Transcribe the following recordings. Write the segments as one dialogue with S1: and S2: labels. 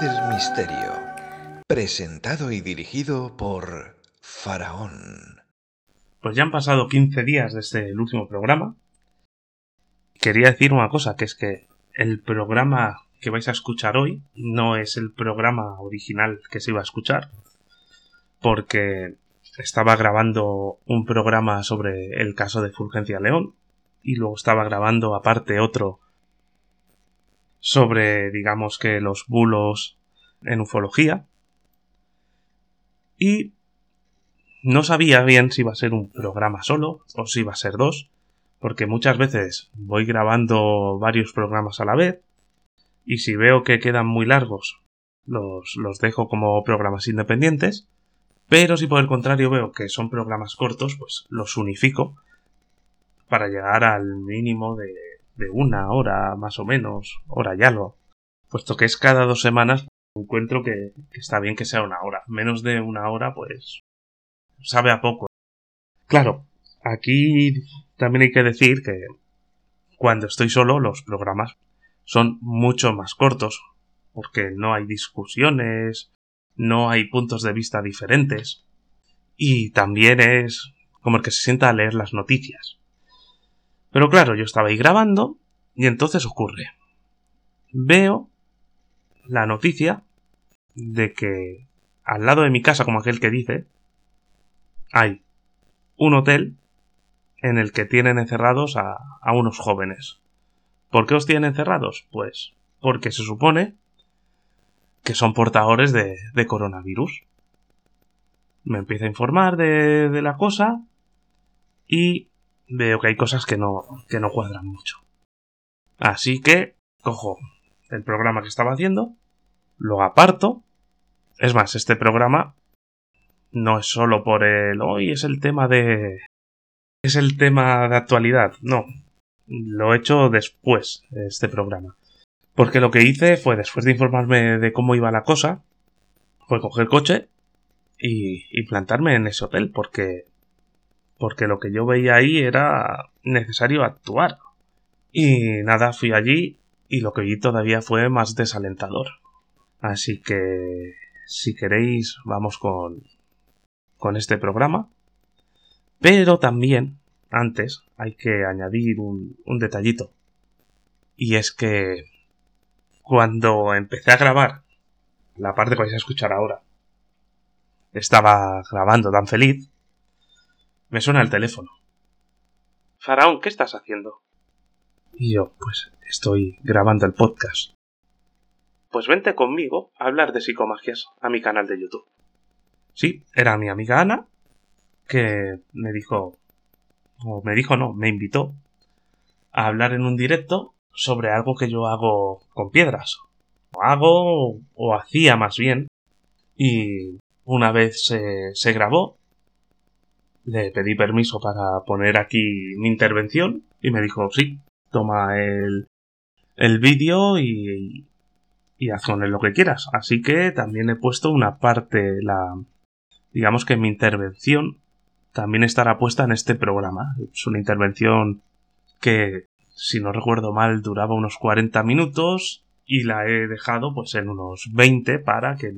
S1: del Misterio, presentado y dirigido por Faraón.
S2: Pues ya han pasado 15 días desde el último programa. Quería decir una cosa, que es que el programa que vais a escuchar hoy no es el programa original que se iba a escuchar, porque estaba grabando un programa sobre el caso de Fulgencia León y luego estaba grabando aparte otro sobre, digamos que los bulos en ufología. Y no sabía bien si iba a ser un programa solo o si iba a ser dos, porque muchas veces voy grabando varios programas a la vez y si veo que quedan muy largos los, los dejo como programas independientes, pero si por el contrario veo que son programas cortos, pues los unifico para llegar al mínimo de de una hora más o menos, hora y algo. Puesto que es cada dos semanas, encuentro que, está bien que sea una hora. Menos de una hora, pues sabe a poco. Claro, aquí también hay que decir que cuando estoy solo los programas son mucho más cortos, porque no hay discusiones, no hay puntos de vista diferentes, y también es como el que se sienta a leer las noticias. Pero claro, yo estaba ahí grabando y entonces ocurre. Veo la noticia de que al lado de mi casa, como aquel que dice, hay un hotel en el que tienen encerrados a, unos jóvenes. ¿Por qué os tienen encerrados? Pues porque se supone que son portadores de, coronavirus. Me empieza a informar de, de la cosa y veo que hay cosas que no, que no cuadran mucho. Así que cojo el programa que estaba haciendo, lo aparto. Es más, este programa no es solo por el hoy es el tema de es el tema de actualidad, no. Lo he hecho después este programa. Porque lo que hice fue después de informarme de cómo iba la cosa, fue coger coche y, y plantarme en ese hotel porque porque lo que yo veía ahí era necesario actuar. Y nada, fui allí y lo que vi todavía fue más desalentador. Así que, si queréis, vamos con, con este programa. Pero también, antes, hay que añadir un, un detallito. Y es que cuando empecé a grabar la parte que vais a escuchar ahora, estaba grabando tan feliz me suena el teléfono. Faraón, ¿qué estás haciendo? Y yo, pues estoy grabando el podcast. Pues vente conmigo a hablar de psicomagias a mi canal de YouTube. Sí, era mi amiga Ana, que me dijo, o me dijo no, me invitó a hablar en un directo sobre algo que yo hago con piedras. O hago, o hacía más bien. Y una vez se, se grabó le pedí permiso para poner aquí mi intervención y me dijo, sí, toma el, el vídeo y, y haz con él lo que quieras. Así que también he puesto una parte, la, digamos que mi intervención también estará puesta en este programa. Es una intervención que, si no recuerdo mal, duraba unos 40 minutos y la he dejado pues en unos 20 para que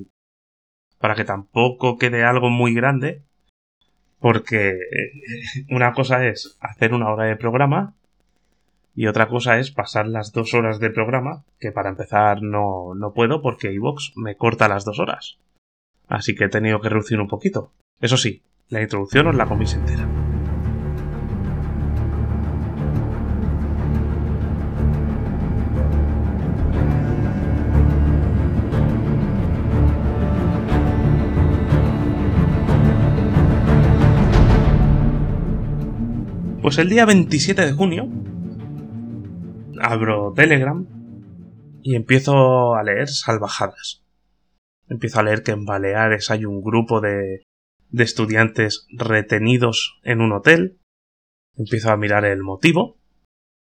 S2: para que tampoco quede algo muy grande porque eh, una cosa es hacer una hora de programa y otra cosa es pasar las dos horas de programa, que para empezar no, no puedo porque iVox me corta las dos horas. Así que he tenido que reducir un poquito. Eso sí, la introducción os la coméis entera. Pues el día 27 de junio abro Telegram y empiezo a leer salvajadas. Empiezo a leer que en Baleares hay un grupo de, de estudiantes retenidos en un hotel. Empiezo a mirar el motivo.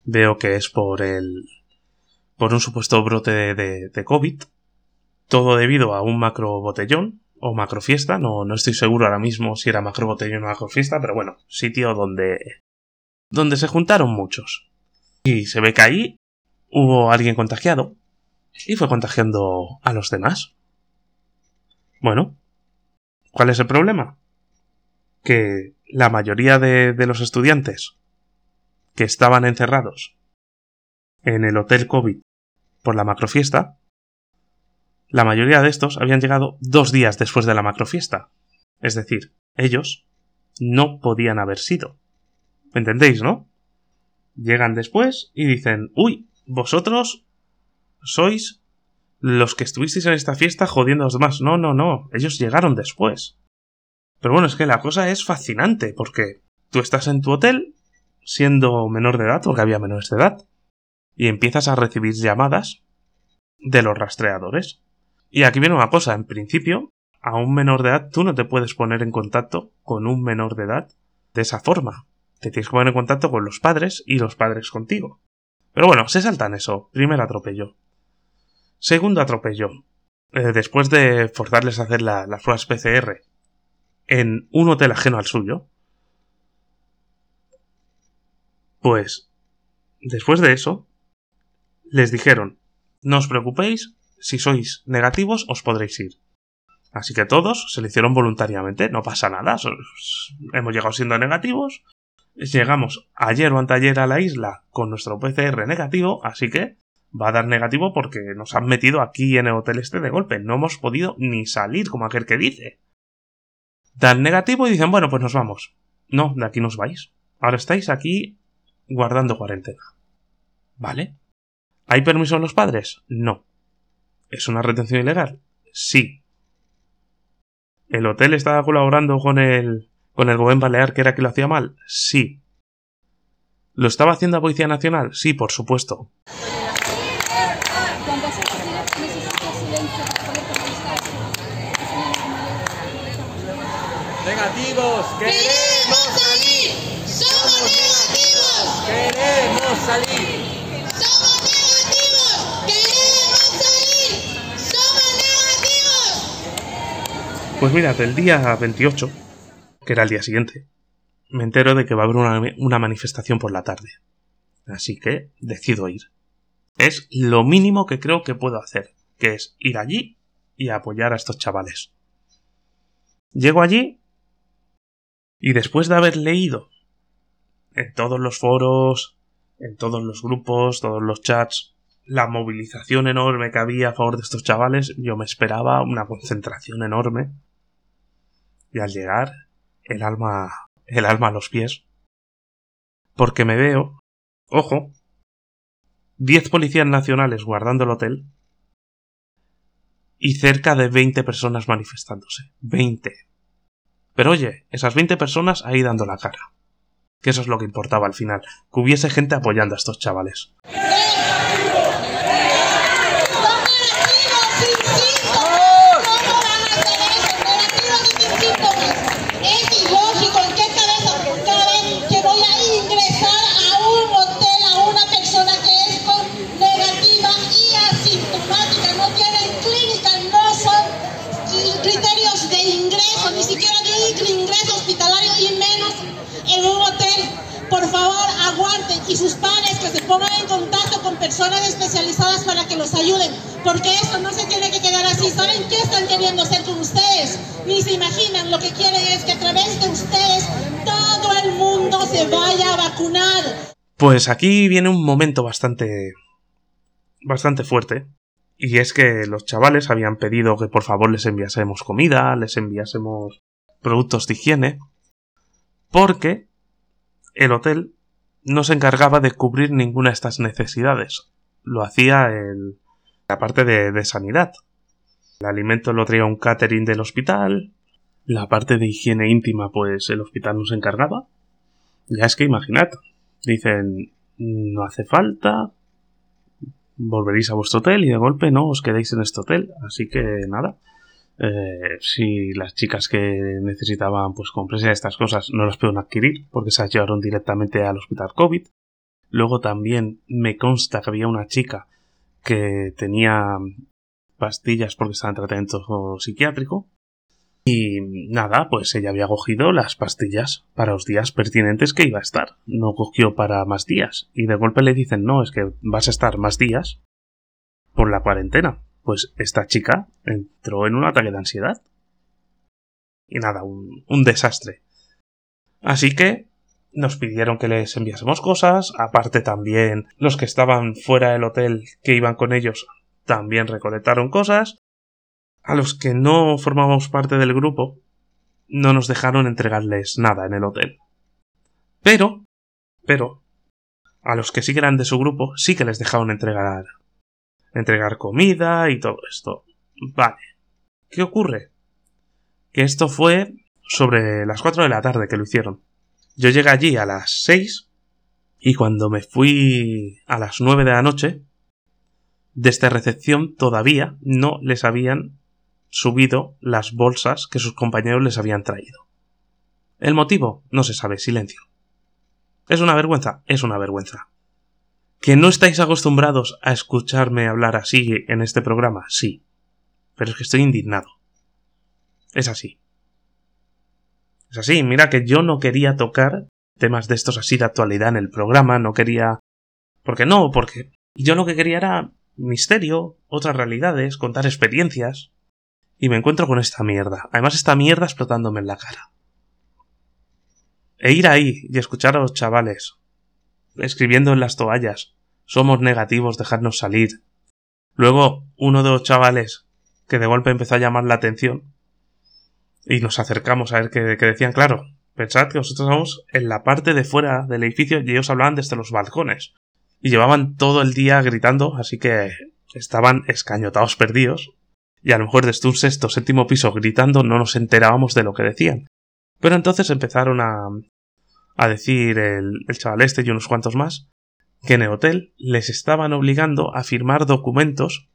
S2: Veo que es por el. por un supuesto brote de, de, COVID. Todo debido a un macro botellón o macro fiesta. No, no estoy seguro ahora mismo si era macro botellón o macro fiesta, pero bueno, sitio donde donde se juntaron muchos. Y se ve que ahí hubo alguien contagiado. y fue contagiando a los demás. Bueno, ¿cuál es el problema? Que la mayoría de, los estudiantes que estaban encerrados en el hotel COVID por la macrofiesta, la mayoría de estos habían llegado dos días después de la macrofiesta. Es decir, ellos no podían haber sido. ¿Entendéis, no? Llegan después y dicen, uy, vosotros sois los que estuvisteis en esta fiesta jodiendo a los demás. No, no, no, ellos llegaron después. Pero bueno, es que la cosa es fascinante, porque tú estás en tu hotel, siendo menor de edad, porque había menores de edad, y empiezas a recibir llamadas de los rastreadores. Y aquí viene una cosa, en principio, a un menor de edad tú no te puedes poner en contacto con un menor de edad de esa forma. Te tienes que poner en contacto con los padres y los padres contigo. Pero bueno, se saltan eso. Primer atropello. Segundo atropello. Eh, después de forzarles a hacer las pruebas PCR en un hotel ajeno al suyo, pues después de eso, les dijeron, no os preocupéis, si sois negativos os podréis ir. Así que todos se lo hicieron voluntariamente, no pasa nada, hemos llegado siendo negativos, llegamos ayer o anteayer a la isla con nuestro PCR negativo, así que va a dar negativo porque nos han metido aquí en el hotel este de golpe, no hemos podido ni salir como aquel que dice. Dan negativo y dicen, bueno, pues nos vamos. No, de aquí nos vais. Ahora estáis aquí guardando cuarentena. ¿Vale? ¿Hay permiso en los padres? No. ¿Es una retención ilegal? Sí. ¿El hotel estaba colaborando con el con el gobierno balear que era que lo hacía mal? Sí. ¿Lo estaba haciendo la Policía Nacional? Sí, por supuesto.
S3: Negativos, queremos salir. Somos negativos. Queremos salir. Somos negativos. Queremos salir. Somos
S2: negativos. Pues mirad, el día 28, que era el día siguiente, me entero de que va a haber una, manifestación por la tarde. Así que decido ir. Es lo mínimo que creo que puedo hacer, que es ir allí y apoyar a estos chavales. Llego allí y después de haber leído en todos los foros, en todos los grupos, todos los chats, la movilización enorme que había a favor de estos chavales, yo me esperaba una concentración enorme. Y al llegar, el alma, el alma a los pies. Porque me veo, ojo, diez policías nacionales guardando el hotel y cerca de 20 personas manifestándose. 20. Pero oye, esas 20 personas ahí dando la cara. Que eso es lo que importaba al final, que hubiese gente apoyando a estos chavales.
S4: Personas especializadas para que los ayuden, porque esto no se tiene que quedar así. ¿Saben qué están queriendo hacer con ustedes? Ni se imaginan, lo que quieren es que a través de ustedes todo el mundo se vaya a vacunar.
S2: Pues aquí viene un momento bastante bastante fuerte. Y es que los chavales habían pedido que por favor les enviásemos comida, les enviásemos productos de higiene, porque el hotel no se encargaba de cubrir ninguna de estas necesidades. Lo hacía el, la parte de, sanidad. El alimento lo traía un catering del hospital. La parte de higiene íntima, pues el hospital no se encargaba. Ya es que imaginad. Dicen, no hace falta. Volveréis a vuestro hotel y de golpe no os quedéis en este hotel. Así que nada. Eh, si las chicas que necesitaban pues comprarse estas cosas no las pueden adquirir porque se las llevaron directamente al hospital COVID. Luego también me consta que había una chica que tenía pastillas porque estaba en tratamiento psiquiátrico. Y nada, pues ella había cogido las pastillas para los días pertinentes que iba a estar. No cogió para más días. Y de golpe le dicen, no, es que vas a estar más días por la cuarentena. Pues esta chica entró en un ataque de ansiedad. Y nada, un, desastre. Así que nos pidieron que les enviásemos cosas, aparte también los que estaban fuera del hotel que iban con ellos también recolectaron cosas. A los que no formábamos parte del grupo no nos dejaron entregarles nada en el hotel. Pero, pero, a los que sí eran de su grupo sí que les dejaron entregar entregar comida y todo esto. Vale. ¿Qué ocurre? Que esto fue sobre las 4 de la tarde que lo hicieron. Yo llegué allí a las 6 y cuando me fui a las 9 de la noche, desde recepción todavía no les habían subido las bolsas que sus compañeros les habían traído. El motivo no se sabe, silencio. ¿Es una vergüenza? Es una vergüenza. ¿Que no estáis acostumbrados a escucharme hablar así en este programa? Sí. Pero es que estoy indignado. Es así. Es así, mira que yo no quería tocar temas de estos así de actualidad en el programa, no quería... ¿Por qué no? Porque yo lo que quería era misterio, otras realidades, contar experiencias. Y me encuentro con esta mierda. Además esta mierda explotándome en la cara. E ir ahí y escuchar a los chavales escribiendo en las toallas. Somos negativos, dejadnos salir. Luego, uno de los chavales que de golpe empezó a llamar la atención y nos acercamos a ver qué, decían. Claro, pensad que nosotros estamos en la parte de fuera del edificio y ellos hablaban desde los balcones. Y llevaban todo el día gritando, así que estaban escañotados perdidos. Y a lo mejor desde un sexto séptimo piso gritando no nos enterábamos de lo que decían. Pero entonces empezaron a, a decir el, chaval este y unos cuantos más, que en el hotel les estaban obligando a firmar documentos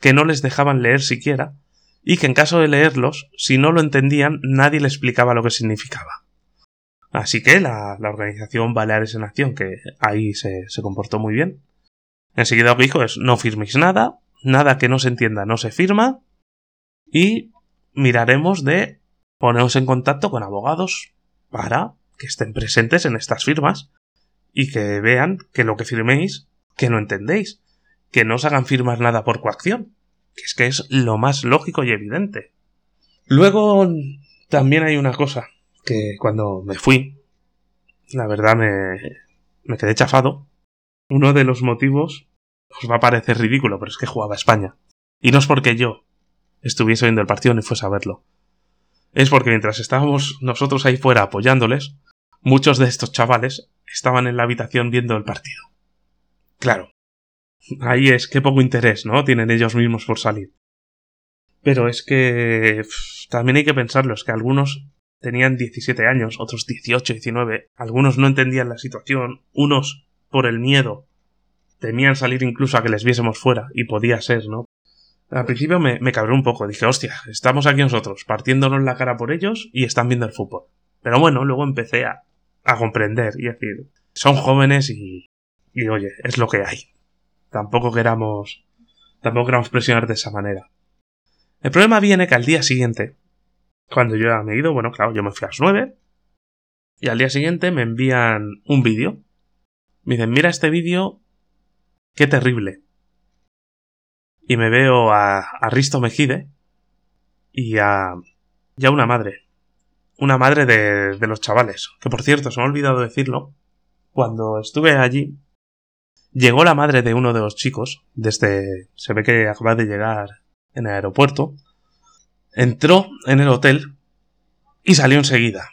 S2: que no les dejaban leer siquiera, y que en caso de leerlos, si no lo entendían, nadie le explicaba lo que significaba. Así que la, organización Baleares en Acción, que ahí se, se comportó muy bien, enseguida lo que dijo es no firméis nada, nada que no se entienda no se firma, y miraremos de poneros en contacto con abogados para que estén presentes en estas firmas y que vean que lo que firméis, que no entendéis, que no os hagan firmar nada por coacción, que es que es lo más lógico y evidente. Luego también hay una cosa que cuando me fui, la verdad me, me quedé chafado. Uno de los motivos os va a parecer ridículo, pero es que jugaba España. Y no es porque yo estuviese viendo el partido ni fuese a verlo es porque mientras estábamos nosotros ahí fuera apoyándoles, muchos de estos chavales estaban en la habitación viendo el partido. Claro. Ahí es que poco interés, ¿no? Tienen ellos mismos por salir. Pero es que también hay que pensarlo, es que algunos tenían 17 años, otros 18, 19, algunos no entendían la situación, unos por el miedo temían salir incluso a que les viésemos fuera, y podía ser, ¿no? Al principio me, me cabré un poco. Dije, hostia, estamos aquí nosotros, partiéndonos la cara por ellos y están viendo el fútbol. Pero bueno, luego empecé a, a comprender y decir, son jóvenes y, y oye, es lo que hay. Tampoco queramos, tampoco queramos presionar de esa manera. El problema viene que al día siguiente, cuando yo me he ido, bueno, claro, yo me fui a las nueve, y al día siguiente me envían un vídeo. Me dicen, mira este vídeo, qué terrible y me veo a, a Risto Mejide y a, y a una madre. Una madre de, los chavales. Que por cierto, se me ha olvidado decirlo. Cuando estuve allí, llegó la madre de uno de los chicos, desde, se ve que acaba de llegar en el aeropuerto, entró en el hotel y salió enseguida.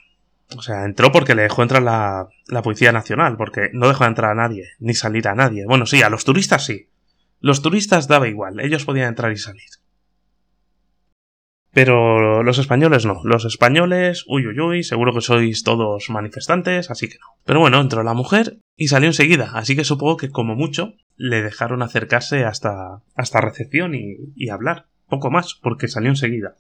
S2: O sea, entró porque le dejó entrar la, la Policía Nacional, porque no dejó entrar a nadie, ni salir a nadie. Bueno, sí, a los turistas sí, los turistas daba igual, ellos podían entrar y salir. Pero los españoles no. Los españoles, uy, uy, uy, seguro que sois todos manifestantes, así que no. Pero bueno, entró la mujer y salió enseguida, así que supongo que como mucho le dejaron acercarse hasta, hasta recepción y, y hablar. Poco más, porque salió enseguida.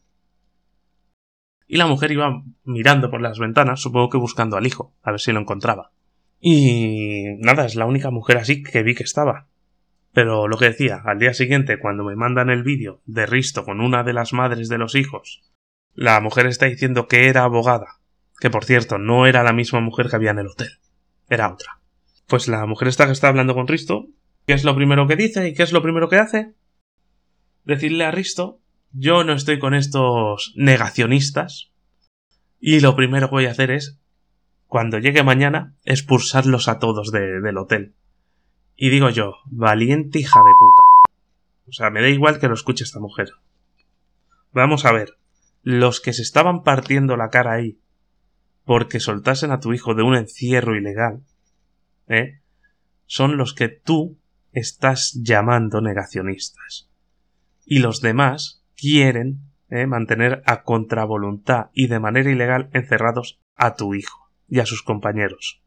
S2: Y la mujer iba mirando por las ventanas, supongo que buscando al hijo, a ver si lo encontraba. Y nada, es la única mujer así que vi que estaba. Pero lo que decía, al día siguiente, cuando me mandan el vídeo de Risto con una de las madres de los hijos, la mujer está diciendo que era abogada, que por cierto no era la misma mujer que había en el hotel, era otra. Pues la mujer está que está hablando con Risto, ¿qué es lo primero que dice y qué es lo primero que hace? decirle a Risto, yo no estoy con estos negacionistas y lo primero que voy a hacer es, cuando llegue mañana, expulsarlos a todos de- del hotel. Y digo yo, valiente hija de puta. O sea, me da igual que lo escuche esta mujer. Vamos a ver, los que se estaban partiendo la cara ahí porque soltasen a tu hijo de un encierro ilegal, ¿eh? son los que tú estás llamando negacionistas. Y los demás quieren ¿eh? mantener a contravoluntad y de manera ilegal encerrados a tu hijo y a sus compañeros.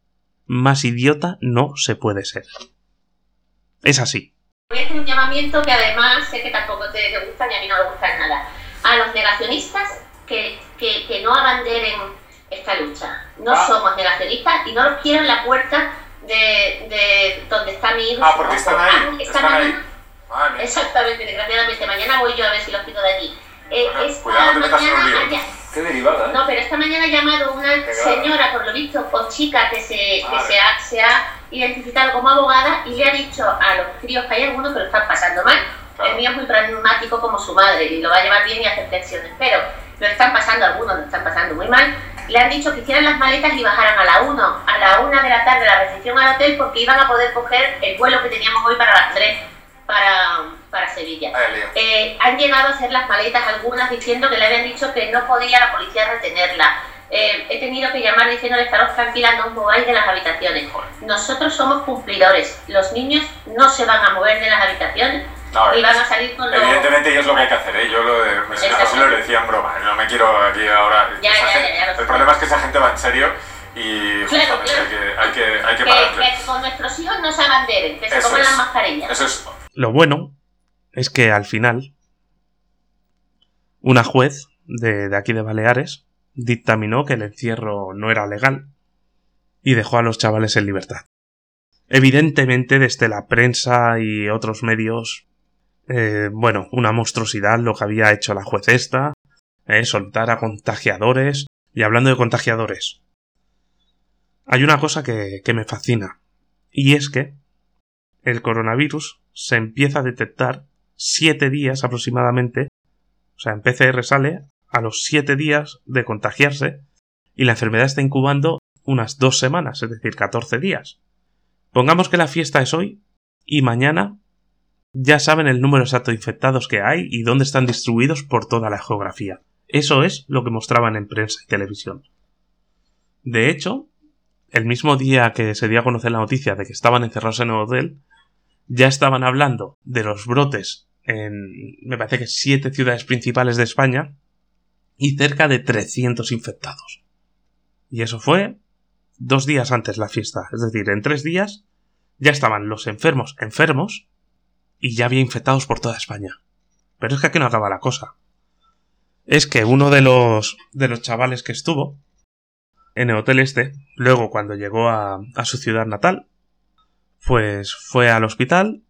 S2: Más idiota no se puede ser. Es así.
S5: Voy a hacer un llamamiento que además sé que tampoco te, te gusta ni a mí no me gusta nada. A los negacionistas que, que, que no abanderen esta lucha. No
S6: Ah.
S5: somos negacionistas y no los quiero en la puerta de, de donde está mi hijo.
S6: Ah, porque están ahí,
S5: esta
S6: están ahí.
S5: mañana-. Exactamente, desgraciadamente. Mañana voy yo a ver si los quito de aquí. Eh,
S6: Bueno,
S5: esta
S6: cuidado, no te metas en un
S5: mañana haya-
S6: Qué derivada, ¿eh?
S5: no, pero esta mañana ha llamado una
S6: Qué
S5: señora, por lo visto, o chica que se, que se, ha, se ha identificado como abogada y le ha dicho a los críos que hay algunos que lo están pasando mal.
S6: Claro.
S5: El mío es muy pragmático como su madre y lo va a llevar bien y hacer flexiones, pero lo están pasando, algunos lo están pasando muy mal. Le han dicho que hicieran las maletas y bajaran a la 1, a la 1 de la tarde la recepción al hotel porque iban a poder coger el vuelo que teníamos hoy para las 3 para, para Sevilla.
S6: Lío.
S5: Eh, han llegado a hacer las maletas algunas diciendo que le habían dicho que no podía la policía retenerla. Eh, he tenido que llamar diciéndole estaros tranquilas, no os mováis de las habitaciones. Nosotros somos cumplidores. Los niños no se van a mover de las habitaciones
S6: No,
S5: y van a salir con los...
S6: Evidentemente, y es lo que hay que hacer, ¿eh? Yo lo de, me- lo decía en broma, no me quiero aquí ahora...
S5: Ya, ya,
S6: gente-
S5: ya, ya lo sé.
S6: el problema es que esa gente va en serio y
S5: Claro,
S6: justamente
S5: claro.
S6: hay que, hay que, hay que
S5: Que,
S6: pararle.
S5: que con nuestros hijos no se abanderen, que se
S6: es.
S5: las mascarillas.
S6: Eso es...
S2: Lo bueno es que al final una juez de, de aquí de Baleares dictaminó que el encierro no era legal y dejó a los chavales en libertad. Evidentemente desde la prensa y otros medios, eh, bueno, una monstruosidad lo que había hecho la juez esta, eh, soltar a contagiadores y hablando de contagiadores. Hay una cosa que, que me fascina y es que el coronavirus se empieza a detectar siete días aproximadamente, o sea, en PCR sale a los siete días de contagiarse y la enfermedad está incubando unas dos semanas, es decir, 14 días. Pongamos que la fiesta es hoy y mañana ya saben el número exacto de infectados que hay y dónde están distribuidos por toda la geografía. Eso es lo que mostraban en prensa y televisión. De hecho, el mismo día que se dio a conocer la noticia de que estaban encerrados en el hotel, ya estaban hablando de los brotes en, me parece que siete ciudades principales de España y cerca de 300 infectados. Y eso fue dos días antes la fiesta, es decir, en tres días ya estaban los enfermos enfermos y ya había infectados por toda España. Pero es que aquí no acaba la cosa. Es que uno de los de los chavales que estuvo en el hotel este, luego cuando llegó a, a su ciudad natal, pues fue al hospital.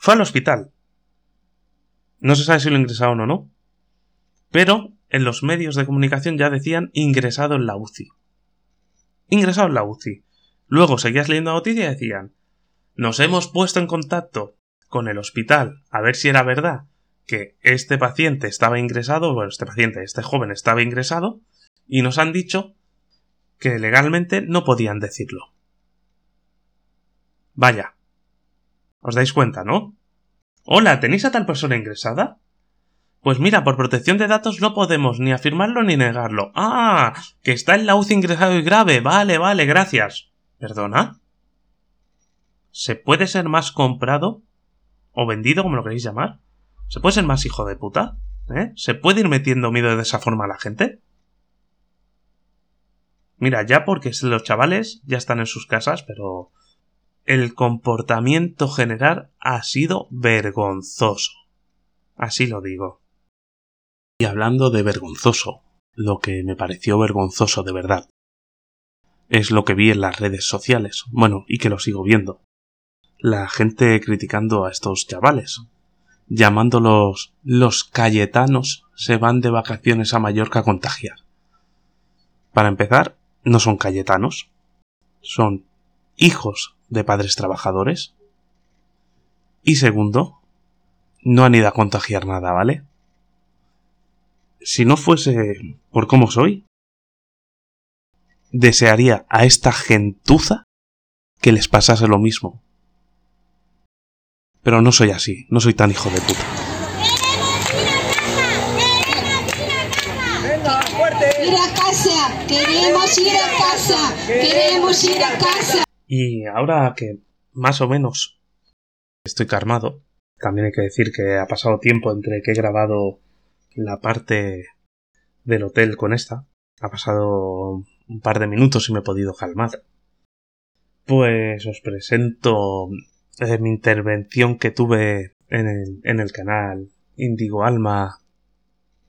S2: Fue al hospital. No se sabe si lo ingresaron o no. Pero en los medios de comunicación ya decían ingresado en la UCI. Ingresado en la UCI. Luego seguías leyendo la noticia y decían nos hemos puesto en contacto con el hospital a ver si era verdad que este paciente estaba ingresado, bueno, este paciente, este joven estaba ingresado, y nos han dicho que legalmente no podían decirlo. Vaya. ¿Os dais cuenta, no? Hola, ¿tenéis a tal persona ingresada? Pues mira, por protección de datos no podemos ni afirmarlo ni negarlo. Ah, que está en la UCI ingresado y grave. Vale, vale, gracias. ¿Perdona? ¿Se puede ser más comprado? ¿O vendido, como lo queréis llamar? ¿Se puede ser más hijo de puta? ¿Eh? ¿Se puede ir metiendo miedo de esa forma a la gente? Mira, ya porque los chavales ya están en sus casas, pero el comportamiento general ha sido vergonzoso. Así lo digo. Y hablando de vergonzoso, lo que me pareció vergonzoso de verdad es lo que vi en las redes sociales, bueno, y que lo sigo viendo. La gente criticando a estos chavales, llamándolos los cayetanos se van de vacaciones a Mallorca a contagiar. Para empezar, no son cayetanos, son hijos de padres trabajadores. Y segundo, no han ido a contagiar nada, ¿vale? Si no fuese por cómo soy, desearía a esta gentuza que les pasase lo mismo. Pero no soy así, no soy tan hijo de puta.
S4: Ir a casa, queremos ir a casa, queremos ir a casa.
S2: Y ahora que más o menos estoy calmado, también hay que decir que ha pasado tiempo entre que he grabado la parte del hotel con esta. Ha pasado un par de minutos y me he podido calmar. Pues os presento eh, mi intervención que tuve en el, en el canal Indigo Alma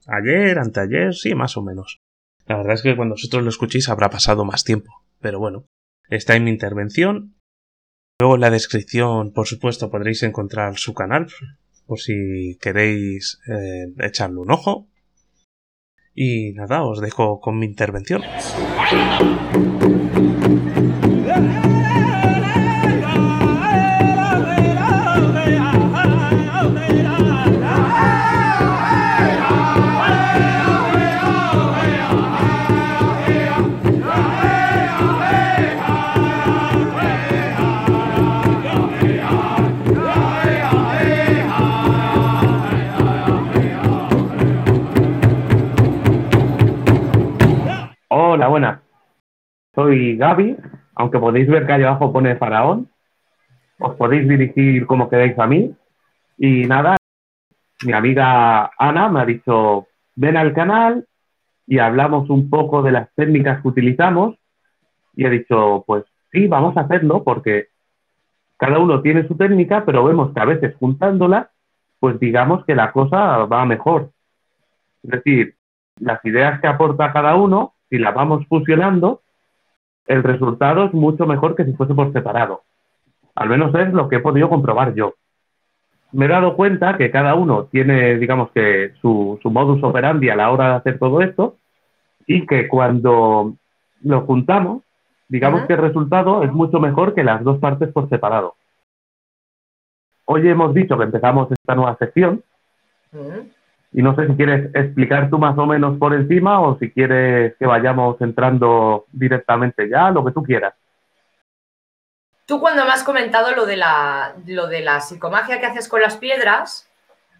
S2: ayer, anteayer, sí, más o menos. La verdad es que cuando vosotros lo escuchéis habrá pasado más tiempo, pero bueno, está en mi intervención. Luego en la descripción, por supuesto, podréis encontrar su canal, por si queréis eh, echarle un ojo. Y nada, os dejo con mi intervención.
S7: Hola, buenas. Soy Gaby, aunque podéis ver que ahí abajo pone Faraón. Os podéis dirigir como queráis a mí. Y nada, mi amiga Ana me ha dicho, ven al canal y hablamos un poco de las técnicas que utilizamos. Y he dicho, pues sí, vamos a hacerlo porque cada uno tiene su técnica, pero vemos que a veces juntándolas, pues digamos que la cosa va mejor. Es decir, las ideas que aporta cada uno, si las vamos fusionando, el resultado es mucho mejor que si fuese por separado. Al menos es lo que he podido comprobar yo. Me he dado cuenta que cada uno tiene, digamos que, su, su modus operandi a la hora de hacer todo esto y que cuando lo juntamos, digamos que el resultado es mucho mejor que las dos partes por separado. Hoy hemos dicho que empezamos esta nueva sección
S8: Mm.
S7: Y no sé si quieres explicar tú más o menos por encima o si quieres que vayamos entrando directamente ya, lo que tú quieras.
S8: Tú cuando me has comentado lo de la, lo de la psicomagia que haces con las piedras,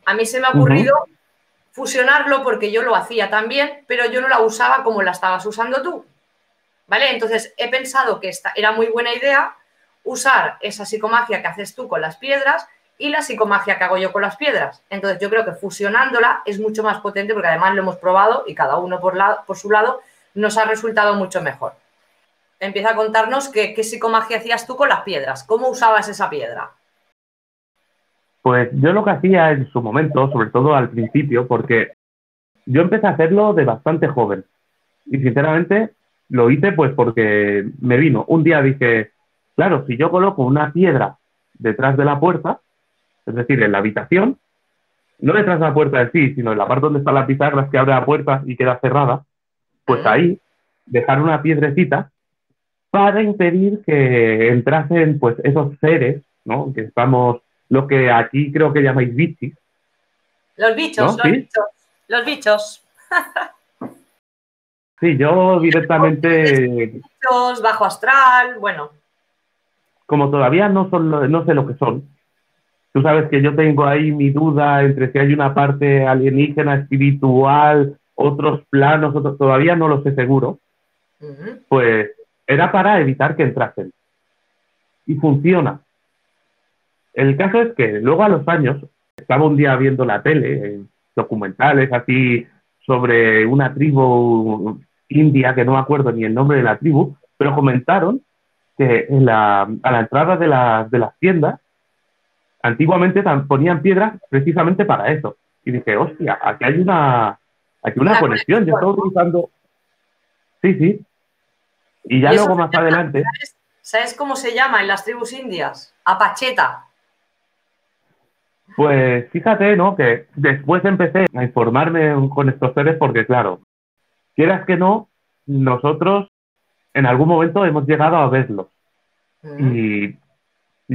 S8: a mí se me ha ocurrido fusionarlo porque yo lo hacía también, pero yo no la usaba como la estabas usando tú. ¿Vale? Entonces he pensado que esta era muy buena idea usar esa psicomagia que haces tú con las piedras y la psicomagia que hago yo con las piedras. Entonces yo creo que fusionándola es mucho más potente porque además lo hemos probado y cada uno por, por su lado nos ha resultado mucho mejor. Empieza a contarnos qué psicomagia hacías tú con las piedras, cómo usabas esa piedra.
S7: Pues yo lo que hacía en su momento, sobre todo al principio, porque yo empecé a hacerlo de bastante joven. Y sinceramente lo hice pues porque me vino. Un día dije, claro, si yo coloco una piedra detrás de la puerta, es decir, en la habitación, no detrás de la puerta en sí, sino en la parte donde está la pizarra que abre la puerta y queda cerrada, pues ahí dejar una piedrecita para impedir que entrasen pues esos seres, ¿no? Que estamos, lo que aquí creo que llamáis bichis,
S8: Los bichos,
S7: ¿No?
S8: los
S7: ¿Sí?
S8: bichos, los bichos.
S7: Sí, yo directamente,
S8: Bichos, bajo astral, bueno.
S7: como todavía no, son, no sé lo que son, tú sabes que yo tengo ahí mi duda entre si hay una parte alienígena, espiritual, otros planos, otros- todavía no lo sé seguro,
S8: Ujú.
S7: pues era para evitar que entrasen. Y funciona. El caso es que luego a los años, estaba un día viendo la tele, documentales así sobre una tribu india, que no me acuerdo ni el nombre de la tribu, pero comentaron que en la- a la entrada de, las- de las tiendas, antiguamente ponían piedras precisamente para eso. Y dije, hostia, aquí hay una, aquí una conexión. Yo estaba utilizando. Sí, sí. Y ya
S8: Y
S7: luego más
S8: llama-
S7: adelante,
S8: ¿sabes, sabes cómo se llama en las tribus indias? Apacheta.
S7: pues fíjate, ¿no? Que después empecé a informarme con estos seres porque, claro, quieras que no, nosotros en algún momento hemos llegado a verlos.
S8: Ujú.
S7: y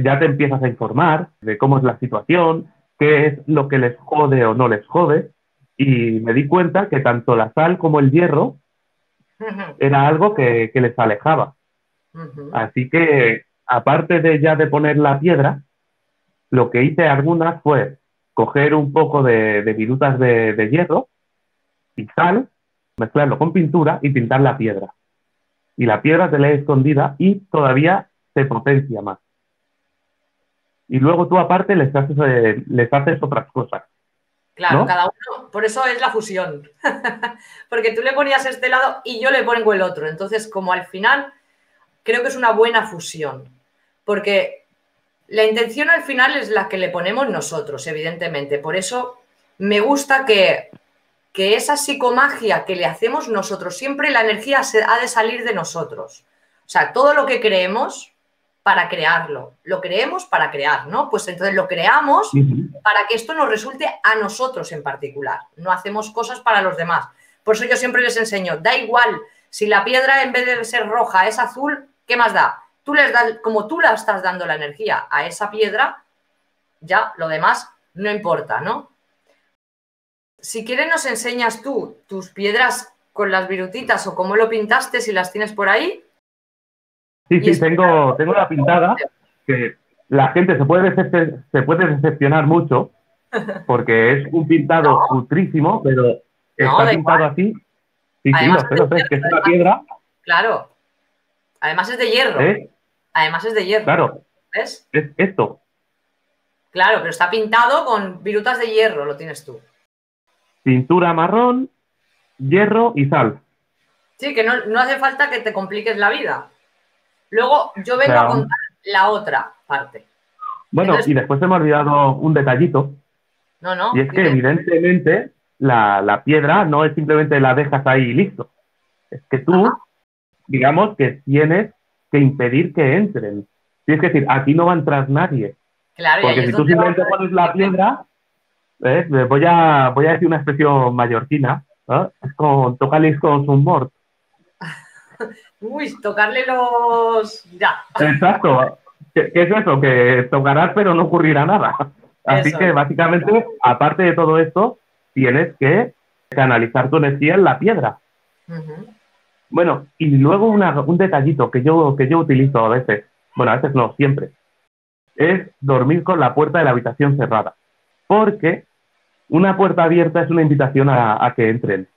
S7: ya te empiezas a informar de cómo es la situación qué es lo que les jode o no les jode y me di cuenta que tanto la sal como el hierro era algo que, que les alejaba. Así que, aparte de ya de poner la piedra, lo que hice algunas fue coger un poco de, de virutas de, de hierro y sal, mezclarlo con pintura y pintar la piedra. Y la piedra te la he escondida y todavía se potencia más. Y luego tú aparte les haces, eh, les haces otras cosas.
S8: Claro,
S7: ¿no?
S8: cada uno, por eso es la fusión. Porque tú le ponías este lado y yo le pongo el otro. Entonces, como al final, creo que es una buena fusión. Porque la intención al final es la que le ponemos nosotros, evidentemente. Por eso me gusta que, que esa psicomagia que le hacemos nosotros, siempre la energía se, ha de salir de nosotros. O sea, todo lo que creemos para crearlo. Lo creemos para crear, ¿no? Pues entonces lo creamos para que esto nos resulte a nosotros en particular. No hacemos cosas para los demás. Por eso yo siempre les enseño, da igual, si la piedra en vez de ser roja es azul, ¿qué más da? Tú les das, como tú la estás dando la energía a esa piedra, ya lo demás no importa, ¿no? Si quieres nos enseñas tú tus piedras con las virutitas o cómo lo pintaste, si las tienes por ahí.
S7: Sí, sí, tengo, tengo la pintada que la gente se puede, decep- se puede decepcionar mucho porque es un pintado
S8: No.
S7: putrísimo, pero está pintado así. Sí, sí,
S8: Además,
S7: lo sé, lo sé, es que es una piedra,
S8: Claro. Además es de hierro.
S7: ¿eh?
S8: Además es de hierro.
S7: Claro,
S8: ¿Ves?
S7: es esto.
S8: Claro, pero está pintado con virutas de hierro, lo tienes tú.
S7: Pintura marrón, hierro y sal.
S8: Sí, que no, no hace falta que te compliques la vida. Luego yo vengo
S7: Claro.
S8: a contar la otra parte.
S7: Bueno,
S8: Entonces-
S7: y después se me ha olvidado un detallito,
S8: No, no.
S7: y es que evidentemente la, la piedra no es simplemente la dejas ahí y listo. Es que tú,
S8: Ajá.
S7: digamos que tienes que impedir que entren. Tienes que decir, aquí no va a entrar nadie.
S8: Claro,
S7: Porque si tú simplemente pones la piedra. Eh, voy, a, voy a decir una expresión mallorquina, ¿no? es como tocarles con su mort.
S8: Uy, tocarle los. Ya.
S7: Exacto. ¿Qué, qué es eso? Que tocarás pero no ocurrirá nada. Así
S8: Eso
S7: que básicamente, aparte de todo esto, tienes que canalizar tu energía en la piedra. Bueno, y luego una- un detallito que yo, que yo utilizo a veces, bueno, a veces no, siempre, es dormir con la puerta de la habitación cerrada. Porque una puerta abierta es una invitación a, a que entren.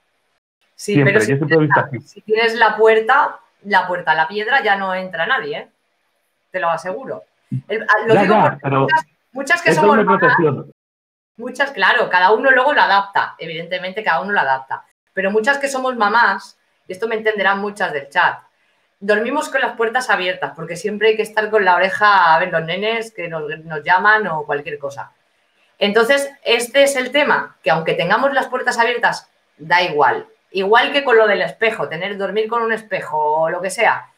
S8: Sí,
S7: Siempre,
S8: pero si
S7: yo siempre
S8: tienes, la, si tienes la puerta, la puerta a la piedra ya no entra nadie, ¿eh? Te lo aseguro. El- ah, lo
S7: Ya,
S8: digo
S7: ya,
S8: porque
S7: pero
S8: muchas, muchas que somos. Muchas, claro, cada uno luego lo adapta, evidentemente cada uno lo adapta. Pero muchas que somos mamás, y esto me entenderán muchas del chat, dormimos con las puertas abiertas porque siempre hay que estar con la oreja a ver los nenes que nos, nos llaman o cualquier cosa. Entonces, este es el tema, que aunque tengamos las puertas abiertas, da igual. Igual que con lo del espejo, tener dormir con un espejo o lo que sea.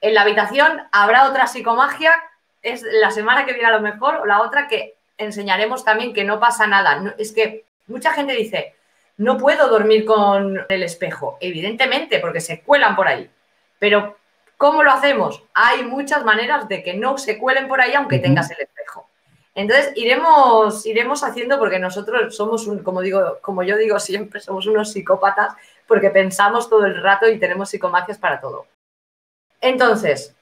S8: En la habitación habrá otra psicomagia, es la semana que viene a lo mejor, o la otra que enseñaremos también que no pasa nada. No- es que mucha gente dice, no puedo dormir con el espejo. Evidentemente, porque se cuelan por ahí. Pero, ¿cómo lo hacemos? Hay muchas maneras de que no se cuelen por ahí aunque tengas el espejo. Entonces, iremos, iremos haciendo porque nosotros somos, un, como, digo, como yo digo siempre, somos unos psicópatas porque pensamos todo el rato y tenemos psicomagias para todo. Entonces,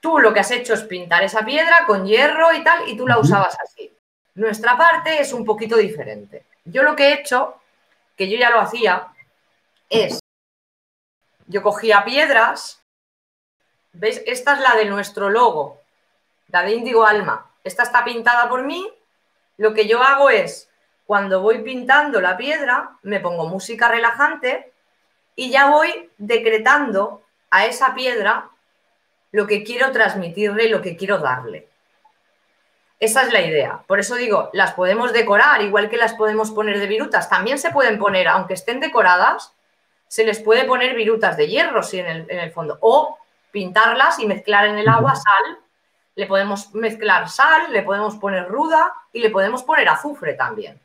S8: tú lo que has hecho es pintar esa piedra con hierro y tal, y tú la usabas así. Nuestra parte es un poquito diferente. Yo lo que he hecho, que yo ya lo hacía, es, yo cogía piedras, ¿veis? Esta es la de nuestro logo, la de Índigo Alma. Esta está pintada por mí. Lo que yo hago es, cuando voy pintando la piedra, me pongo música relajante y ya voy decretando a esa piedra lo que quiero transmitirle y lo que quiero darle. Esa es la idea. Por eso digo, las podemos decorar, igual que las podemos poner de virutas. También se pueden poner, aunque estén decoradas, se les puede poner virutas de hierro sí, en, el, en el fondo. O pintarlas y mezclar en el agua sal. Le podemos mezclar sal, le podemos poner ruda y le podemos poner azufre también.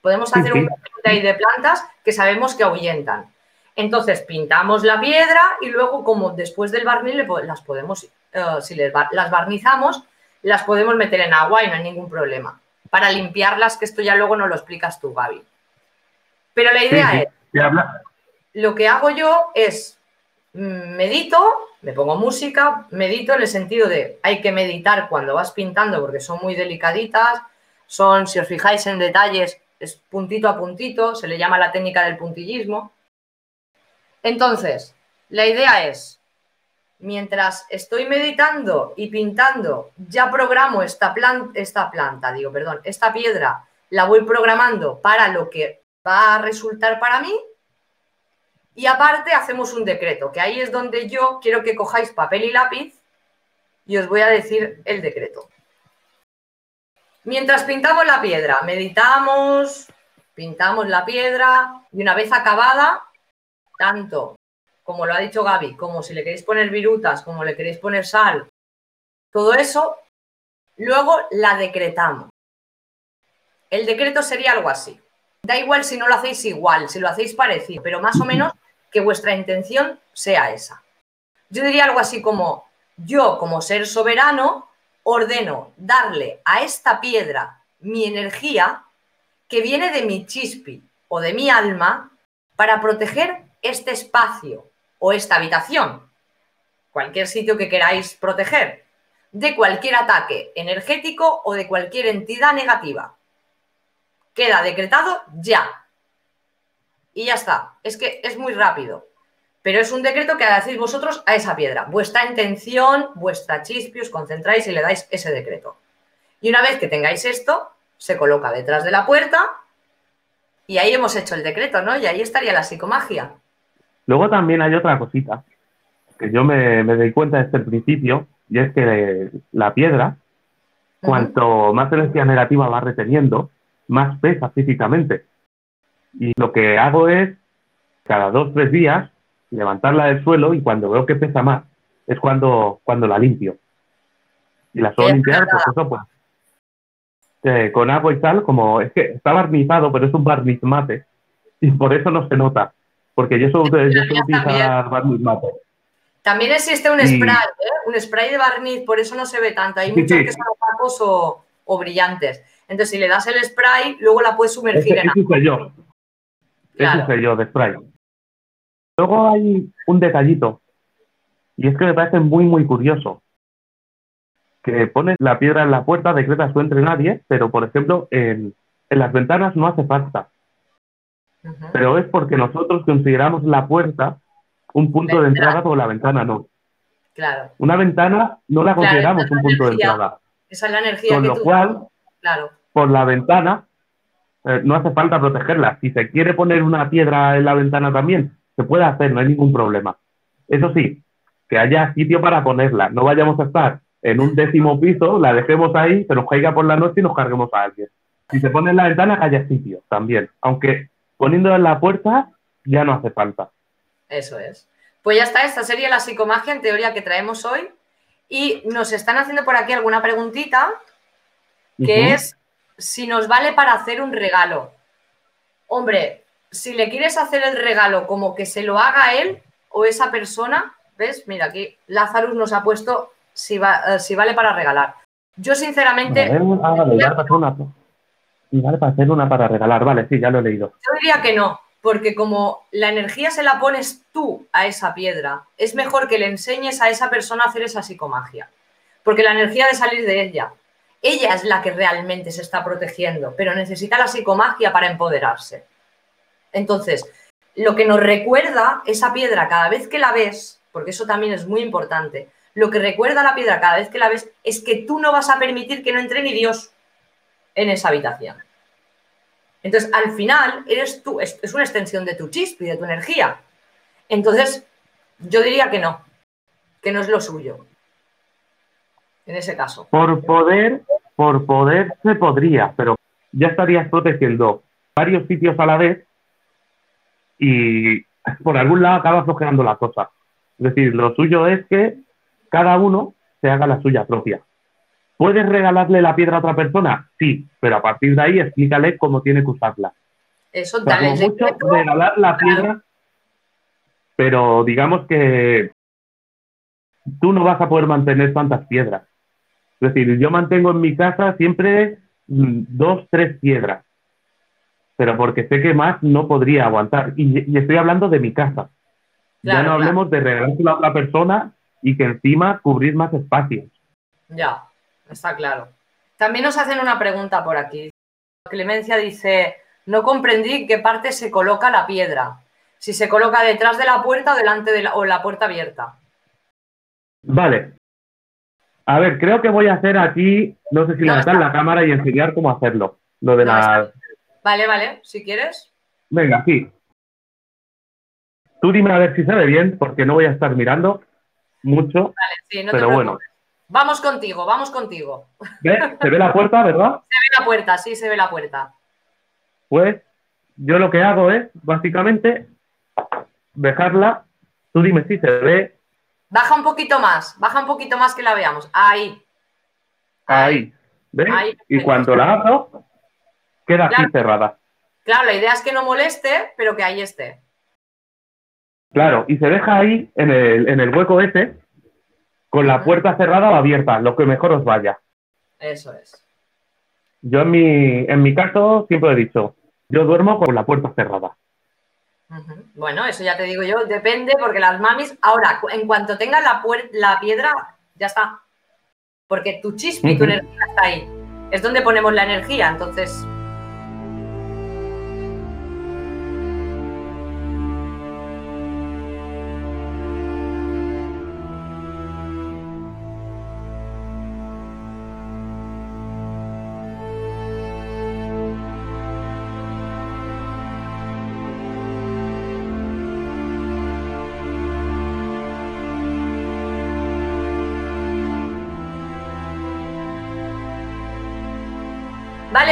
S8: Podemos hacer un ahí de plantas que sabemos que ahuyentan. Entonces pintamos la piedra y luego, como después del barniz, las podemos, eh, si las barnizamos, las podemos meter en agua y no hay ningún problema. para limpiarlas, que esto ya luego no lo explicas tú, Gaby. Pero la idea
S7: Sí, sí.
S8: es, lo que hago yo es medito, me pongo música, medito en el sentido de hay que meditar cuando vas pintando porque son muy delicaditas, son, si os fijáis en detalles, es puntito a puntito, se le llama la técnica del puntillismo. Entonces, la idea es, mientras estoy meditando y pintando, ya programo esta, plan- esta planta, digo, perdón, esta piedra, la voy programando para lo que va a resultar para mí y aparte hacemos un decreto, que ahí es donde yo quiero que cojáis papel y lápiz y os voy a decir el decreto. Mientras pintamos la piedra, meditamos, pintamos la piedra y una vez acabada, tanto como lo ha dicho Gaby, como si le queréis poner virutas, como le queréis poner sal, todo eso, luego la decretamos. El decreto sería algo así. Da igual si no lo hacéis igual, si lo hacéis parecido, pero más o menos que vuestra intención sea esa. Yo diría algo así como, yo como ser soberano ordeno darle a esta piedra mi energía que viene de mi chispi o de mi alma para proteger este espacio o esta habitación, cualquier sitio que queráis proteger, de cualquier ataque energético o de cualquier entidad negativa. Queda decretado ya. Y ya está. Es que es muy rápido. Pero es un decreto que hacéis vosotros a esa piedra. Vuestra intención, vuestra chispi, os concentráis y le dais ese decreto. Y una vez que tengáis esto, se coloca detrás de la puerta y ahí hemos hecho el decreto, ¿no? Y ahí estaría la psicomagia.
S7: Luego también hay otra cosita que yo me, me doy cuenta desde el principio, y es que la piedra, cuanto más energía negativa va reteniendo, más pesa físicamente. Y lo que hago es, cada dos tres días, levantarla del suelo y cuando veo que pesa más, es cuando, cuando la limpio. Y la suelo limpiar, pues eso, pues, eh, con agua y tal, como es que está barnizado, pero es un barniz mate, y por eso no se nota. Porque yo suelo, yo suelo utilizar barniz mate.
S8: También existe un spray, ¿eh? un spray de barniz, por eso no se ve tanto. Hay
S7: Sí,
S8: muchos
S7: sí.
S8: que son opacos o, o brillantes. Entonces, si le das el spray, luego la puedes sumergir en agua.
S7: yo.
S8: Claro.
S7: Ese yo, de spray. Luego hay un detallito, y es que me parece muy, muy curioso. Que pones la piedra en la puerta, decretas tú entre nadie, pero por ejemplo, en, en las ventanas no hace falta. Pero es porque nosotros consideramos la puerta un punto de
S8: entrada.
S7: pero la ventana no.
S8: Claro.
S7: Una ventana no la consideramos un punto de entrada.
S8: Esa es la energía
S7: Con
S8: que
S7: lo
S8: tú
S7: cual,
S8: Claro.
S7: por la ventana, eh, no hace falta protegerla. Si se quiere poner una piedra en la ventana también, se puede hacer, no hay ningún problema. Eso sí, que haya sitio para ponerla. No vayamos a estar en un décimo piso, la dejemos ahí, se nos caiga por la noche y nos carguemos a alguien. Si se pone en la ventana, que haya sitio también. Aunque poniéndola en la puerta, ya no hace falta.
S8: Eso es. Pues ya está, esta sería la psicomagia en teoría que traemos hoy. Y nos están haciendo por aquí alguna preguntita que es si nos vale para hacer un regalo. Hombre, si le quieres hacer el regalo como que se lo haga él o esa persona, ¿ves? Mira, aquí Lazarus nos ha puesto si, va- eh, si vale para regalar. Yo sinceramente,
S7: para una. Y vale para hacer una para regalar, vale, sí, ya lo he leído.
S8: yo diría que no, porque como la energía se la pones tú a esa piedra, es mejor que le enseñes a esa persona a hacer esa psicomagia, porque la energía de salir de ella, ella es la que realmente se está protegiendo, pero necesita la psicomagia para empoderarse. Entonces, lo que nos recuerda esa piedra cada vez que la ves, porque eso también es muy importante, lo que recuerda la piedra cada vez que la ves es que tú no vas a permitir que no entre ni Dios en esa habitación. Entonces, al final, eres tú, es, es una extensión de tu chispi, de tu energía. Entonces, yo diría que no, que no es lo suyo. En ese caso.
S7: Por poder, por poder se podría, pero ya estarías protegiendo varios sitios a la vez y por algún lado acaba flojeando la cosa. Es decir, lo suyo es que cada uno se haga la suya propia. ¿Puedes regalarle la piedra a otra persona? Sí, pero a partir de ahí explícale cómo tiene que usarla.
S8: Eso,
S7: O sea, como
S8: el
S7: mucho regalar la piedra, pero digamos que tú no vas a poder mantener tantas piedras. Es decir, yo mantengo en mi casa siempre mm, dos, tres piedras. Pero porque sé que más no podría aguantar. Y, y estoy hablando de mi casa. ya no hablemos de regalárselo a otra persona y que encima cubrir más espacios.
S8: Ya, está claro. También nos hacen una pregunta por aquí. Clemencia dice, no comprendí qué parte se coloca la piedra. Si se coloca detrás de la puerta o delante de la, o la puerta abierta.
S7: Vale. A ver, creo que voy a hacer aquí, no sé si
S8: No,
S7: levantar la cámara y enseñar cómo hacerlo. Lo de
S8: No,
S7: la...
S8: Vale, vale, si quieres.
S7: Venga, sí. Tú dime a ver si se ve bien, porque no voy a estar mirando mucho.
S8: Vale, sí, no te
S7: Pero
S8: preocupes.
S7: bueno.
S8: Vamos contigo, vamos contigo.
S7: ¿Ve? ¿Se ve la puerta, verdad?
S8: Se ve la puerta, sí, se ve la puerta.
S7: Pues yo lo que hago es, básicamente, dejarla. Tú dime si se ve
S8: Baja un poquito más, baja un poquito más que la veamos. Ahí.
S7: ahí. ¿Ves?
S8: Ahí,
S7: Y cuando la abro, queda
S8: Claro.
S7: cerrada.
S8: Claro, la idea es que no moleste, pero que ahí esté.
S7: Claro, y se deja ahí, en el, en el hueco ese, con la puerta cerrada o abierta, lo que mejor os vaya.
S8: Eso es.
S7: Yo en mi, en mi caso siempre he dicho, yo duermo con la puerta cerrada.
S8: Bueno, eso ya te digo yo, depende, porque las mamis, ahora, en cuanto tengan la, la piedra, ya está. Porque tu chispa y tu energía está ahí. Es donde ponemos la energía, entonces.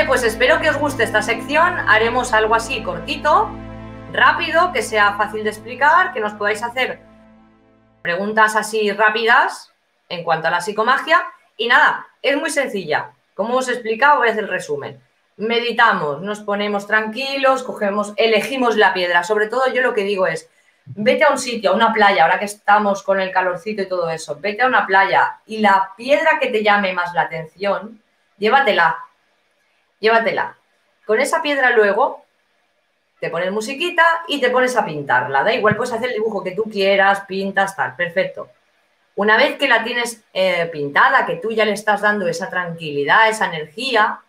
S8: Pues espero que os guste esta sección. Haremos algo así cortito, rápido, que sea fácil de explicar, que nos podáis hacer preguntas así rápidas en cuanto a la psicomagia. Y nada, es muy sencilla. Como os he explicado, voy el resumen. Meditamos, nos ponemos tranquilos, cogemos, elegimos la piedra. Sobre todo yo lo que digo es, vete a un sitio, a una playa, ahora que estamos con el calorcito y todo eso, vete a una playa y la piedra que te llame más la atención, llévatela, llévatela. Con esa piedra luego te pones musiquita y te pones a pintarla. Da igual, puedes hacer el dibujo que tú quieras, pintas, tal, perfecto. Una vez que la tienes eh, pintada, que tú ya le estás dando esa tranquilidad, esa energía,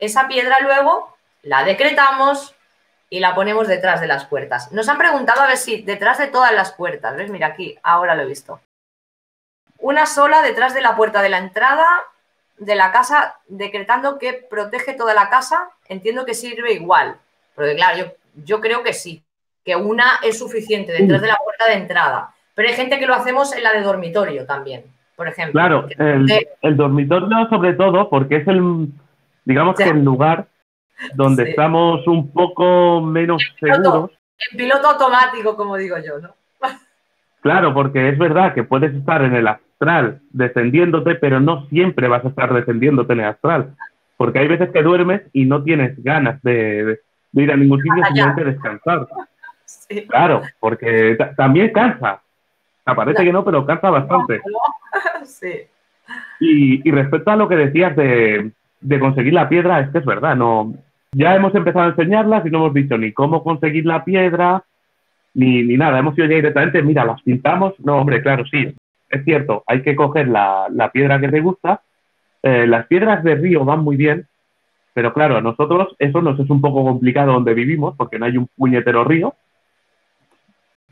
S8: esa piedra luego la decretamos y la ponemos detrás de las puertas. Nos han preguntado a ver si detrás de todas las puertas, ¿ves? Mira aquí, ahora lo he visto. Una sola detrás de la puerta de la entrada de la casa, decretando que protege toda la casa, entiendo que sirve igual. Porque claro, yo, yo creo que sí, que una es suficiente detrás de la puerta de entrada. Pero hay gente que lo hacemos en la de dormitorio también, por ejemplo.
S7: Claro, el, el dormitorio sobre todo porque es el, digamos que el lugar donde
S8: Sí.
S7: estamos un poco menos
S8: piloto.
S7: seguros.
S8: En piloto automático, como digo yo, ¿no?
S7: Claro, porque es verdad que puedes estar en el astral descendiéndote, pero no siempre vas a estar descendiéndote en el astral. Porque hay veces que duermes y no tienes ganas de, de- de ir a ningún sitio,
S8: Allá.
S7: simplemente descansar.
S8: Sí.
S7: Claro, porque ta- también cansa. Ah, Parece que no, pero cansa bastante.
S8: Sí.
S7: Y, y respecto a lo que decías de, de conseguir la piedra, es que es verdad, no. Ya hemos empezado a enseñarlas y no hemos dicho ni cómo conseguir la piedra, ni, ni nada. Hemos ido ya directamente, mira, las pintamos. No, hombre, claro, sí. Es cierto, hay que coger la, la piedra que te gusta. Eh, las piedras de río van muy bien, pero claro, a nosotros eso nos es un poco complicado donde vivimos, porque no hay un puñetero río.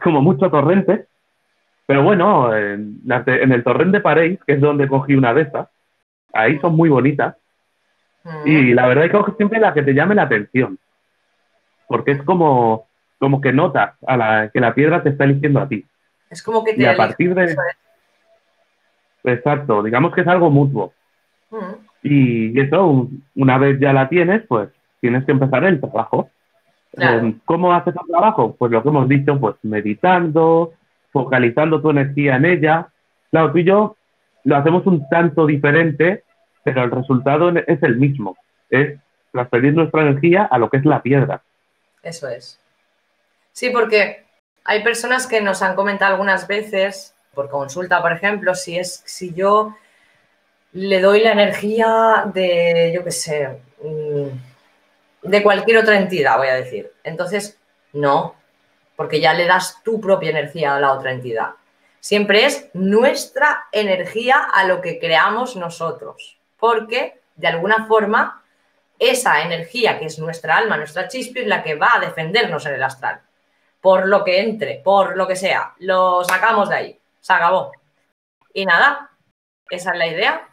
S7: Como mucho torrente. Pero bueno, en, en el torrente de Pareis, que es donde cogí una de estas, ahí son muy bonitas.
S8: Mm.
S7: Y la verdad es que siempre la que te llame la atención. Porque es como, como que notas a la, que la piedra te está eligiendo a ti.
S8: Es como que te
S7: Y a partir de.
S8: es.
S7: Exacto, digamos que es algo mutuo. Y eso, un- una vez ya la tienes, pues tienes que empezar el trabajo.
S8: Claro.
S7: Eh, ¿Cómo haces el trabajo? Pues lo que hemos dicho, pues meditando, focalizando tu energía en ella. Claro, tú y yo lo hacemos un tanto diferente, pero el resultado es el mismo. Es transferir nuestra energía a lo que es la piedra.
S8: Eso es. Sí, porque hay personas que nos han comentado algunas veces, por consulta, por ejemplo, si es si yo le doy la energía de, yo qué sé, mm, de cualquier otra entidad, voy a decir. Entonces, no, porque ya le das tu propia energía a la otra entidad. Siempre es nuestra energía a lo que creamos nosotros, porque de alguna forma esa energía que es nuestra alma, nuestra chispa, es la que va a defendernos en el astral. Por lo que entre, por lo que sea, lo sacamos de ahí, se acabó. Y nada, esa es la idea.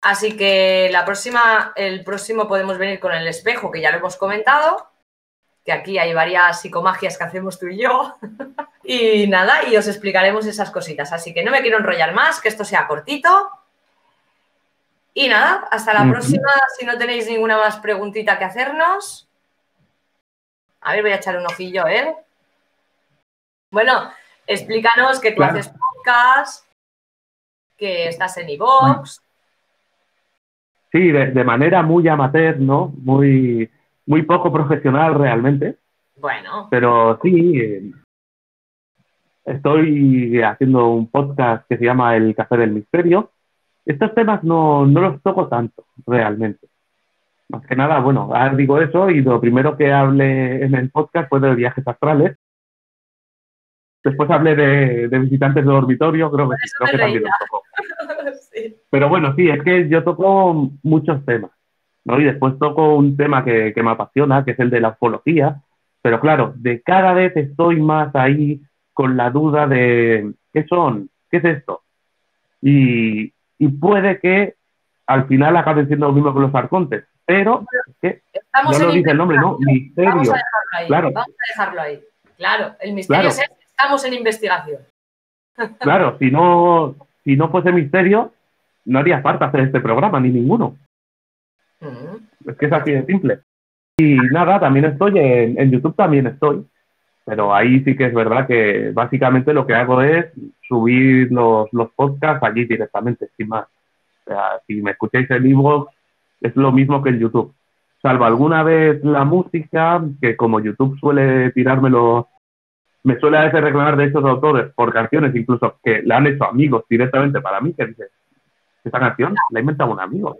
S8: Así que la próxima, el próximo podemos venir con el espejo, que ya lo hemos comentado, que aquí hay varias psicomagias que hacemos tú y yo. y nada, y os explicaremos esas cositas. Así que no me quiero enrollar más, que esto sea cortito. Y nada, hasta la próxima. Si no tenéis ninguna más preguntita que hacernos. A ver, voy a echar un ojillo, ¿eh? Bueno, explícanos que tú
S7: Claro.
S8: haces podcast, que estás en iVoox.
S7: Sí, de, de manera muy amateur, ¿no? Muy, muy poco profesional realmente.
S8: Bueno,
S7: Pero sí, eh, estoy haciendo un podcast que se llama El Café del Misterio. Estos temas no, no los toco tanto, realmente. Más que nada, bueno, ahora digo eso y lo primero que hablé en el podcast fue de viajes astrales. Después hablé de, de visitantes de dormitorio, creo que, creo que también los toco.
S8: sí.
S7: Pero bueno, sí, es que yo toco muchos temas, ¿no? Y después toco un tema que, que me apasiona, que es el de la ufología. Pero claro, de cada vez estoy más ahí con la duda de ¿qué son? ¿Qué es esto? Y, y puede que al final acaben siendo lo mismo que los arcontes. Pero es que
S8: Estamos
S7: no lo dice el nombre, ¿no?
S8: investigación. Vamos
S7: Misterio.
S8: a dejarlo ahí.
S7: Claro.
S8: Vamos a dejarlo ahí. Claro, el misterio
S7: Claro.
S8: es ese, estamos en investigación.
S7: Claro, si no, si no fuese misterio, no haría falta hacer este programa, ni ninguno.
S8: Mm.
S7: Es que es así de simple. Y nada, también estoy en, en YouTube, también estoy. Pero ahí sí que es verdad que básicamente lo que hago es subir los, los podcasts allí directamente, sin más. O sea, si me escucháis en iVoox, es lo mismo que en YouTube. Salvo alguna vez la música, que como YouTube suele tirármelo, me suele a veces reclamar de estos autores por canciones, incluso que le han hecho amigos directamente para mí, que dices, esta canción la ha inventado un amigo.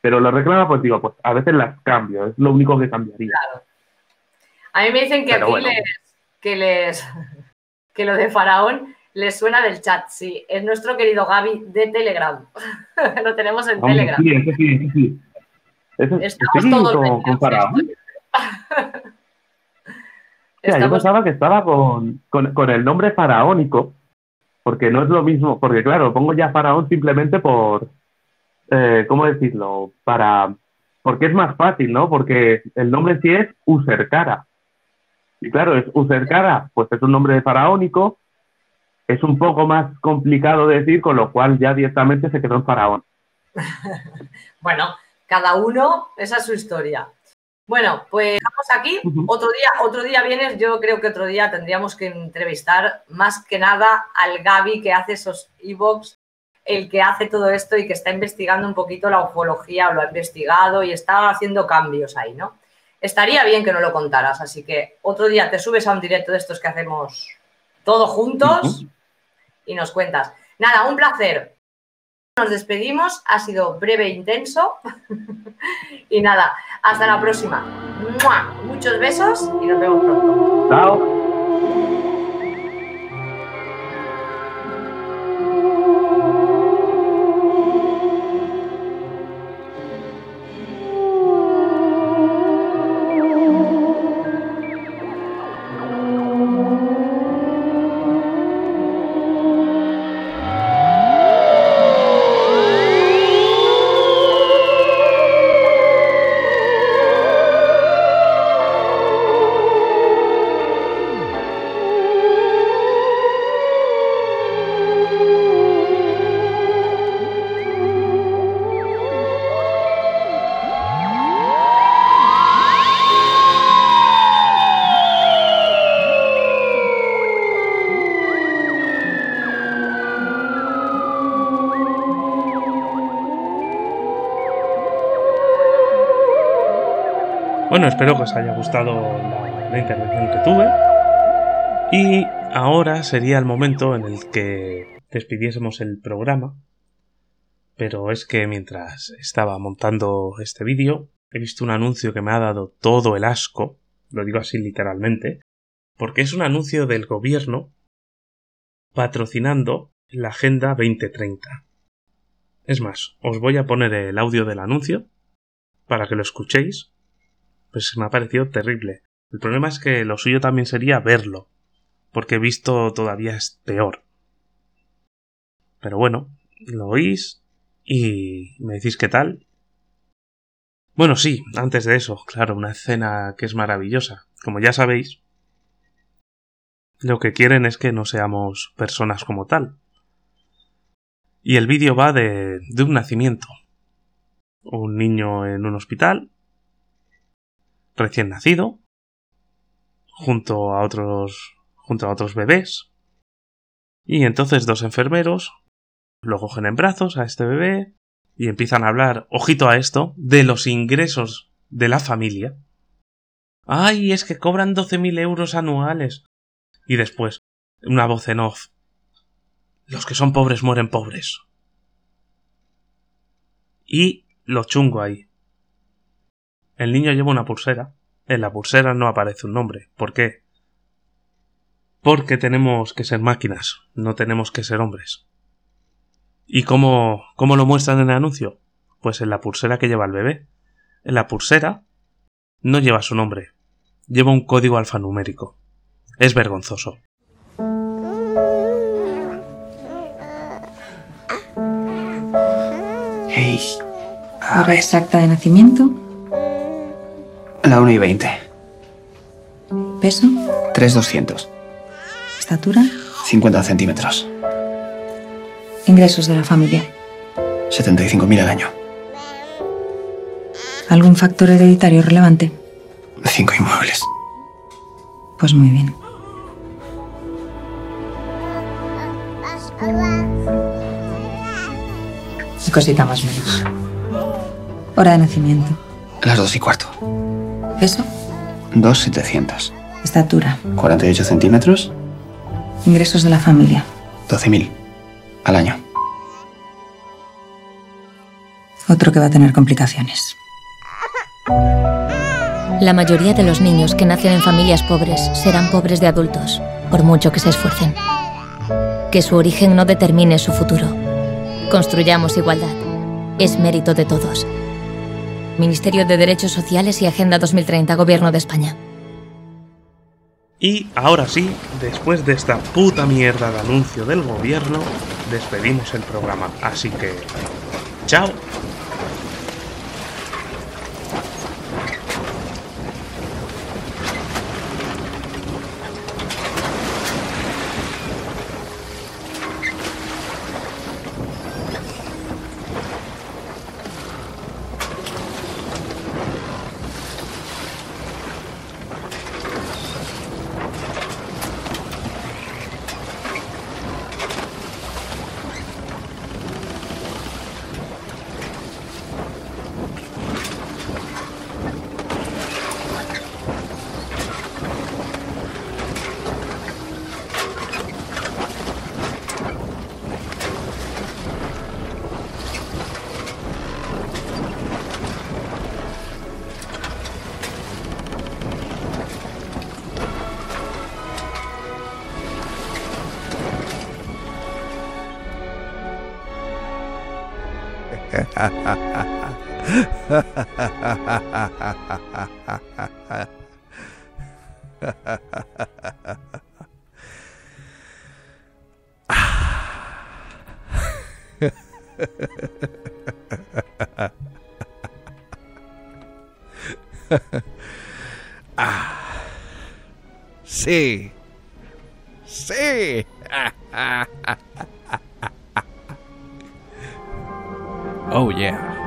S7: Pero lo reclama, pues digo, pues a veces las cambio, es lo único que cambiaría.
S8: A mí me dicen que
S7: bueno.
S8: les, que les que lo de Faraón les suena del chat. Sí, es nuestro querido Gaby de Telegram. lo tenemos en
S7: Hombre,
S8: Telegram.
S7: Sí, sí, sí. Ese-
S8: Estamos todos
S7: con, Faraón. yo pensaba que estaba con, con, con el nombre faraónico, porque no es lo mismo, porque claro, pongo ya faraón simplemente por, eh, ¿cómo decirlo? Para, porque es más fácil, ¿no? Porque el nombre sí es Userkara. Y claro, es Userkara, pues es un nombre faraónico, es un poco más complicado de decir, con lo cual ya directamente se quedó en faraón.
S8: Bueno, cada uno, esa es su historia. Bueno, pues estamos aquí. Otro día, otro día vienes. Yo creo que otro día tendríamos que entrevistar más que nada al Gaby que hace esos e-box, el que hace todo esto y que está investigando un poquito la ufología, o lo ha investigado y está haciendo cambios ahí, ¿no? Estaría bien que no lo contaras, así que otro día te subes a un directo de estos que hacemos todos juntos y nos cuentas. Nada, un placer. Nos despedimos, ha sido breve e intenso. y nada, hasta la próxima. Muchos besos y nos vemos pronto.
S7: Chao.
S2: Bueno, espero que os haya gustado la, la intervención que tuve. Y ahora sería el momento en el que despidiésemos el programa. Pero es que mientras estaba montando este vídeo, he visto un anuncio que me ha dado todo el asco, lo digo así literalmente, porque es un anuncio del gobierno patrocinando la Agenda 2030. Es más, os voy a poner el audio del anuncio para que lo escuchéis. Pues me ha parecido terrible. El problema es que lo suyo también sería verlo, porque visto todavía es peor. Pero bueno, lo oís y me decís qué tal. Bueno, sí, antes de eso, claro, una escena que es maravillosa. Como ya sabéis, lo que quieren es que no seamos personas como tal. Y el vídeo va de, de un nacimiento. Un niño en un hospital, recién nacido, junto a otros, junto a otros bebés. Y entonces dos enfermeros lo cogen en brazos a este bebé y empiezan a hablar, ojito a esto, de los ingresos de la familia. Ay, es que cobran 12.000 euros anuales. Y después, una voz en off. Los que son pobres mueren pobres. Y lo chungo ahí. El niño lleva una pulsera. En la pulsera no aparece un nombre. ¿Por qué? Porque tenemos que ser máquinas, no tenemos que ser hombres. ¿Y cómo, cómo lo muestran en el anuncio? Pues en la pulsera que lleva el bebé. En la pulsera no lleva su nombre, lleva un código alfanumérico. Es vergonzoso.
S9: Hey,
S10: Hora exacta de nacimiento,
S9: la 1 y 20.
S10: peso,
S9: 3,200.
S10: estatura,
S9: 50 centímetros.
S10: ingresos de la familia.
S9: 75.000 al año.
S10: ¿Algún factor hereditario relevante?
S9: 5 inmuebles.
S10: Pues muy bien. Y cosita más menos. Hora de nacimiento.
S9: Las 2 y cuarto.
S10: Peso,
S9: 2,700.
S10: estatura,
S9: 48 centímetros.
S10: ingresos de la familia.
S9: 12.000 al año.
S10: Otro que va a tener complicaciones.
S11: La mayoría de los niños que nacen en familias pobres serán pobres de adultos, por mucho que se esfuercen. Que su origen no determine su futuro. Construyamos igualdad. Es mérito de todos. Ministerio de Derechos Sociales y Agenda 2030, Gobierno de España.
S2: Y ahora sí, después de esta puta mierda de anuncio del gobierno, despedimos el programa. Así que... ¡Chao!
S1: Ah. Sí. Sí. Oh, yeah.